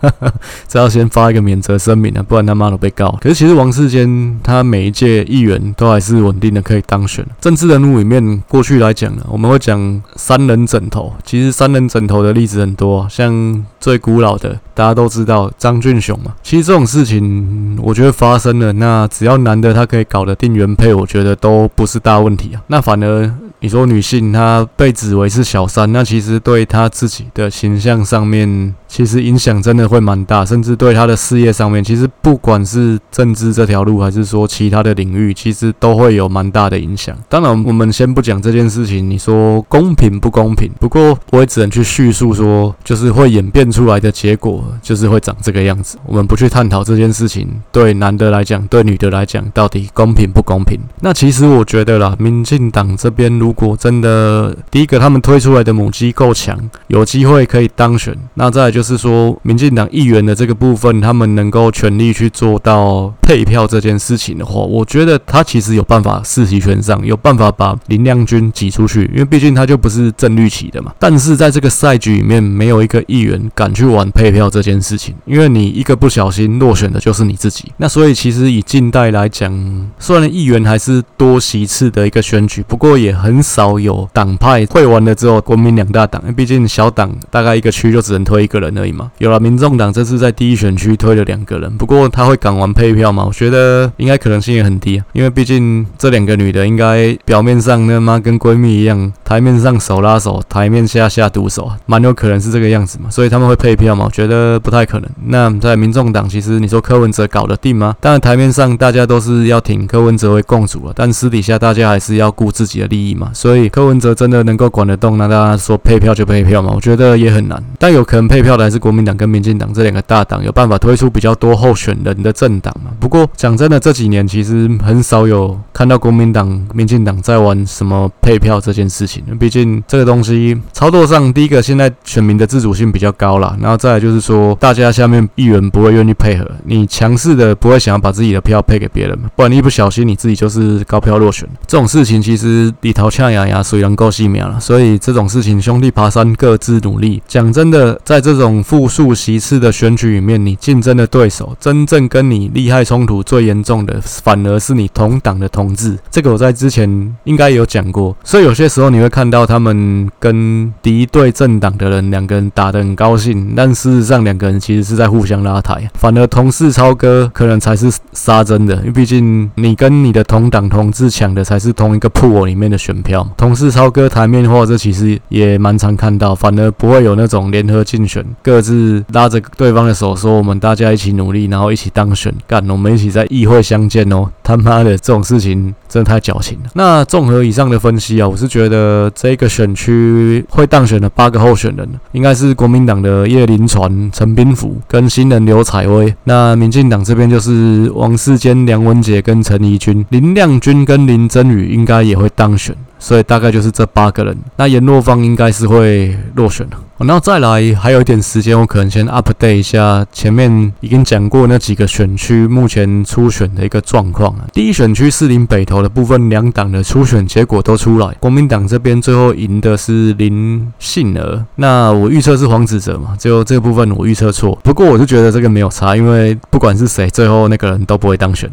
这要先发一个免责声明啊，不然他妈都被告。可是其实王世坚。他每一届议员都还是稳定的可以当选。政治人物里面，过去来讲呢，我们会讲三人枕头。其实三人枕头的例子很多，像最古老的大家都知道张俊雄嘛。其实这种事情，我觉得发生了，那只要男的他可以搞得定原配，我觉得都不是大问题啊。那反而你说女性她被指为是小三，那其实对她自己的形象上面，其实影响真的会蛮大，甚至对她的事业上面，其实不管是政治这条路，还是说其他的领域，其实都会有蛮大的影响。当然，我们先不讲这件事情，你说公平不公平？不过我也只能去叙述说，就是会演变出来的结果，就是会长这个样子。我们不去探讨这件事情对男的来讲，对女的来讲到底公平不公平。那其实我觉得啦，民进党这边如果真的第一个他们推出来的母鸡够强，有机会可以当选，那再就是说，民进党议员的这个部分，他们能够全力去做到配票。这件事情的话，我觉得他其实有办法四席全上，有办法把林亮君挤出去，因为毕竟他就不是正绿旗的嘛。但是在这个赛局里面，没有一个议员敢去玩配票这件事情，因为你一个不小心落选的就是你自己。那所以其实以近代来讲，虽然议员还是多席次的一个选举，不过也很少有党派会完了之后国民两大党，毕竟小党大概一个区就只能推一个人而已嘛。有了民众党这次在第一选区推了两个人，不过他会敢玩配票吗？我觉得。应该可能性也很低啊，因为毕竟这两个女的应该表面上他妈跟闺蜜一样，台面上手拉手，台面下下毒手啊，蛮有可能是这个样子嘛，所以他们会配票吗？我觉得呃不太可能。那在民众党，其实你说柯文哲搞得定吗？当然台面上大家都是要挺柯文哲为共主了，但私底下大家还是要顾自己的利益嘛。所以柯文哲真的能够管得动？那大家说配票就配票嘛？我觉得也很难。但有可能配票的还是国民党跟民进党这两个大党，有办法推出比较多候选人的政党嘛。不过讲。真的这几年其实很少有看到国民党、民进党在玩什么配票这件事情。毕竟这个东西操作上，第一个现在选民的自主性比较高啦，然后再来就是说，说大家下面议员不会愿意配合，你强势的不会想要把自己的票配给别人嘛，不然你一不小心你自己就是高票落选。这种事情其实里头呛牙牙，水能够细苗了。所以这种事情兄弟爬山各自努力。讲真的，在这种复数席次的选举里面，你竞争的对手真正跟你利害冲突最严重的反而是你同党的同志，这个我在之前应该有讲过，所以有些时候你会看到他们跟敌对政党的人两个人打得很高兴，但事实上两个人其实是在互相拉抬，反而同事超哥可能才是杀真的，因为毕竟你跟你的同党同志抢的才是同一个铺窝里面的选票，同事超哥台面化这其实也蛮常看到，反而不会有那种联合竞选，各自拉着对方的手说我们大家一起努力，然后一起当选，干我们一起在议会相见哦！他妈的，这种事情真的太矫情了。那综合以上的分析啊，我是觉得这个选区会当选的八个候选人，应该是国民党的叶林传、陈斌福跟新人刘采薇。那民进党这边就是王世坚、梁文杰跟陈怡君、林亮君跟林真宇，应该也会当选。所以大概就是这八个人，那颜若芳应该是会落选了。然后再来还有一点时间，我可能先 update 一下前面已经讲过那几个选区目前初选的一个状况啊。第一选区士林北投的部分，两党的初选结果都出来，国民党这边最后赢的是林信儿，那我预测是黄子哲嘛，最后这部分我预测错。不过我是觉得这个没有差，因为不管是谁，最后那个人都不会当选。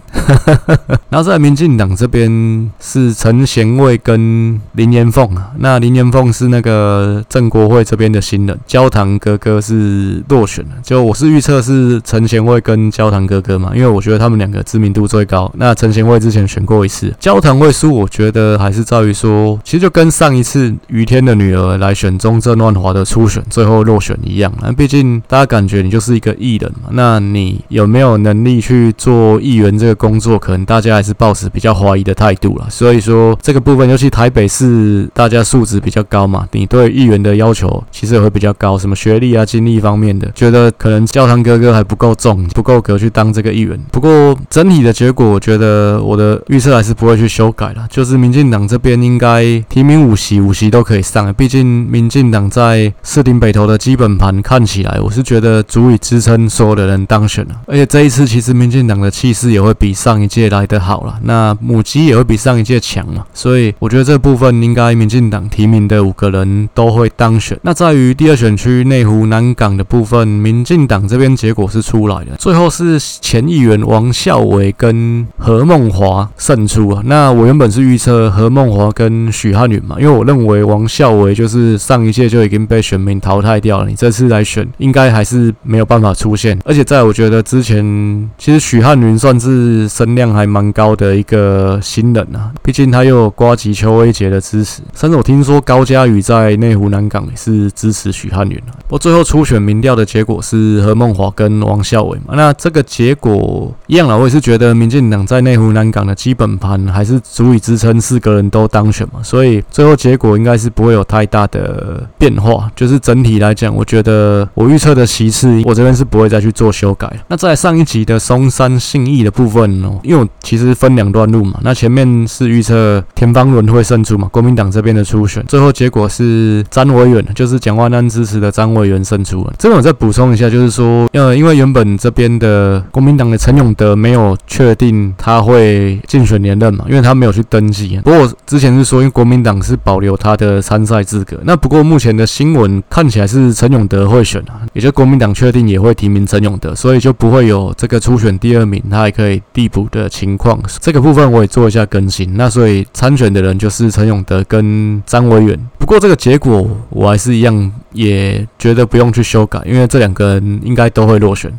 然后在民进党这边是陈贤卫跟林延凤啊，那林延凤是那个正国会这边的新人，焦糖哥哥是落选了。就我是预测是陈贤惠跟焦糖哥哥嘛，因为我觉得他们两个知名度最高。那陈贤惠之前选过一次，焦糖会输，我觉得还是在于说，其实就跟上一次于天的女儿来选中正万华的初选最后落选一样。那毕竟大家感觉你就是一个艺人嘛，那你有没有能力去做议员这个工作，可能大家还是抱持比较怀疑的态度了。所以说这个部分，尤其台北市大家素质比较高嘛，你对议员的要求其实会比较高，什么学历啊、经历方面的，觉得可能教堂哥哥还不够重，不够格去当这个议员。不过整体的结果，我觉得我的预测还是不会去修改了，就是民进党这边应该提名五席，五席都可以上。毕竟民进党在士林北投的基本盘看起来，我是觉得足以支撑所有的人当选了。而且这一次其实民进党的气势也会比上一届来得好了，那母鸡也会比上一届强嘛。所以我觉得这部分应该民进党提名的五个人都会当选。那在于第二选区内湖南港的部分，民进党这边结果是出来的，最后是前议员王孝伟跟何孟华胜出啊。那我原本是预测何孟华跟许汉云嘛，因为我认为王孝伟就是上一届就已经被选民淘汰掉了，你这次来选应该还是没有办法出现。而且在我觉得之前，其实许汉云算是声量还蛮高的一个新人啊，毕竟他又有呱吉邱威杰的支持，甚至我听说高嘉宇在内湖南港也是支持是许汉云。不过最后初选民调的结果是何孟华跟王孝伟嘛，那这个结果一样啦，我也是觉得民进党在内湖南港的基本盘还是足以支撑四个人都当选嘛，所以最后结果应该是不会有太大的变化。就是整体来讲，我觉得我预测的席次，我这边是不会再去做修改。那在上一集的松山信义的部分哦，因为我其实分两段路嘛，那前面是预测田方伦会胜出嘛，国民党这边的初选，最后结果是詹维远，就是蒋万安支持的张委员胜出了。这个我再补充一下，就是说，呃，因为原本这边的国民党的陈永德没有确定他会竞选连任嘛，因为他没有去登记。不过之前是说，因为国民党是保留他的参赛资格。那不过目前的新闻看起来是陈永德会选啊，也就国民党确定也会提名陈永德，所以就不会有这个初选第二名他还可以递补的情况。这个部分我也做一下更新。那所以参选的人就是陈永德跟张维远。不过这个结果我还是一样。也觉得不用去修改，因为这两个人应该都会落选。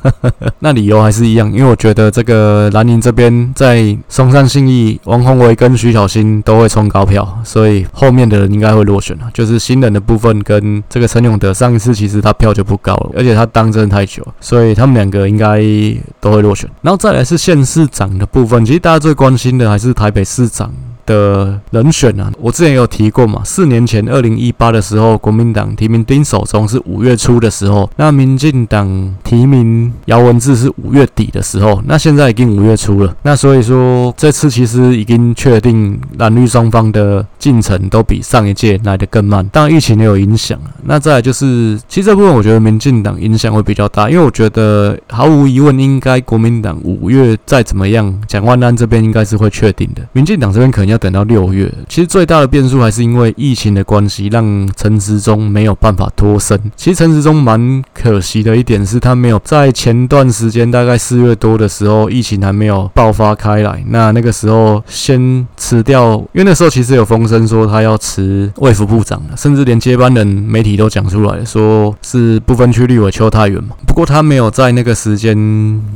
那理由还是一样，因为我觉得这个蓝营这边在松山信义，王鸿薇跟徐小新都会冲高票，所以后面的人应该会落选了。就是新人的部分跟这个陈永德，上一次其实他票就不高了，而且他当真太久，所以他们两个应该都会落选。然后再来是县市长的部分，其实大家最关心的还是台北市长。的人选啊，我之前有提过嘛。四年前，二零一八的时候，国民党提名丁守中是五月初的时候，那民进党提名姚文智是五月底的时候，那现在已经五月初了。那所以说，这次其实已经确定蓝绿双方的进程都比上一届来得更慢。当然，疫情也有影响。那再就是，其实这部分我觉得民进党影响会比较大，因为我觉得毫无疑问，应该国民党五月再怎么样，蒋万安这边应该是会确定的。民进党这边可能要。等到六月，其实最大的变数还是因为疫情的关系，让陈时中没有办法脱身。其实陈时中蛮可惜的一点是，他没有在前段时间，大概四月多的时候，疫情还没有爆发开来，那那个时候先辞掉，因为那时候其实有风声说他要辞卫福部长，甚至连接班人媒体都讲出来说是不分区立委邱太源嘛。不过他没有在那个时间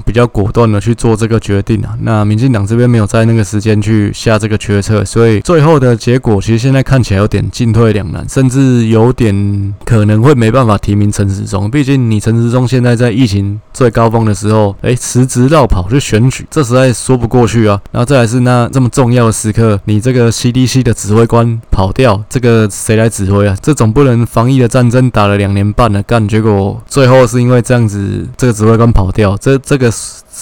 比较果断的去做这个决定啊。那民进党这边没有在那个时间去下这个决策。所以最后的结果，其实现在看起来有点进退两难，甚至有点可能会没办法提名陈时中。毕竟你陈时中现在在疫情最高峰的时候，哎，辞职绕跑去选举，这实在说不过去啊。然后再来是那这么重要的时刻，你这个 CDC 的指挥官跑掉，这个谁来指挥啊？这总不能防疫的战争打了两年半了，干结果最后是因为这样子，这个指挥官跑掉，这这个。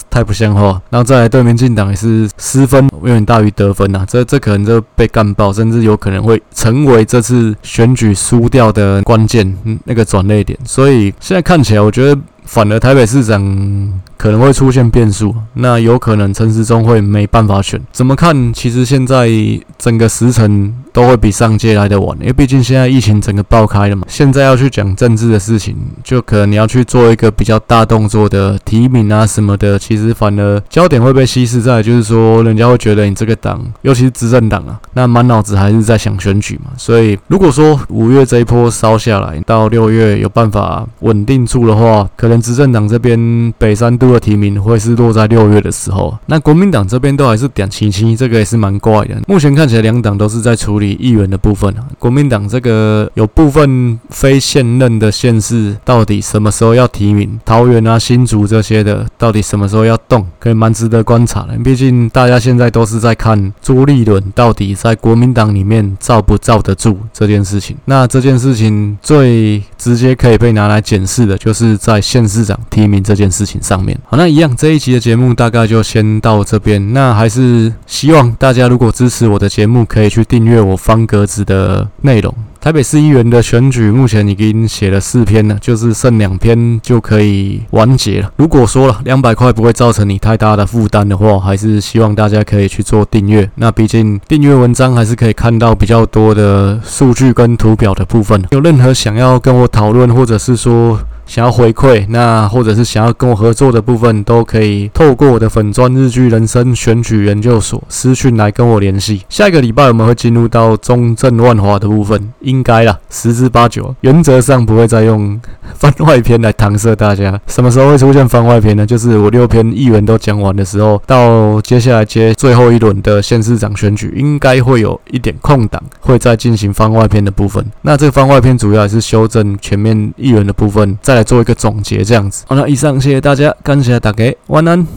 太不像话，然后再来对面进党也是失分远远大于得分呐、啊，这这可能就被干爆，甚至有可能会成为这次选举输掉的关键，那个转捩点。所以现在看起来，我觉得反而台北市长。可能会出现变数，那有可能陈时中会没办法选。怎么看？其实现在整个时辰都会比上届来得晚，因为毕竟现在疫情整个爆开了嘛。现在要去讲政治的事情，就可能你要去做一个比较大动作的提名啊什么的，其实反而焦点会被稀释在，就是说人家会觉得你这个党，尤其是执政党啊，那满脑子还是在想选举嘛。所以如果说五月这一波烧下来，到六月有办法稳定住的话，可能执政党这边北三都的提名会是落在六月的时候。那国民党这边都还是点七七，这个也是蛮怪的。目前看起来两党都是在处理议员的部分啊。国民党这个有部分非现任的县市，到底什么时候要提名？桃园啊、新竹这些的，到底什么时候要动？可以蛮值得观察的。毕竟大家现在都是在看朱立伦到底在国民党里面罩不罩得住这件事情。那这件事情最直接可以被拿来检视的，就是在县市长提名这件事情上面。好，那一样这一集的节目大概就先到这边。那还是希望大家如果支持我的节目，可以去订阅我方格子的内容。台北市议员的选举目前已经写了四篇了，就是剩两篇就可以完结了。如果说了两百块不会造成你太大的负担的话，还是希望大家可以去做订阅。那毕竟订阅文章还是可以看到比较多的数据跟图表的部分。有任何想要跟我讨论，或者是说，想要回馈，那或者是想要跟我合作的部分，都可以透过我的粉钻日剧人生选举研究所私讯来跟我联系。下一个礼拜我们会进入到中正万华的部分，应该啦，十之八九，原则上不会再用番外篇来搪塞大家。什么时候会出现番外篇呢？就是我六篇议员都讲完的时候，到接下来接最后一轮的县市长选举，应该会有一点空档，会再进行番外篇的部分。那这个番外篇主要还是修正前面议员的部分。在再来做一个总结，这样子。好了，以上谢谢大家，感谢大家，晚安。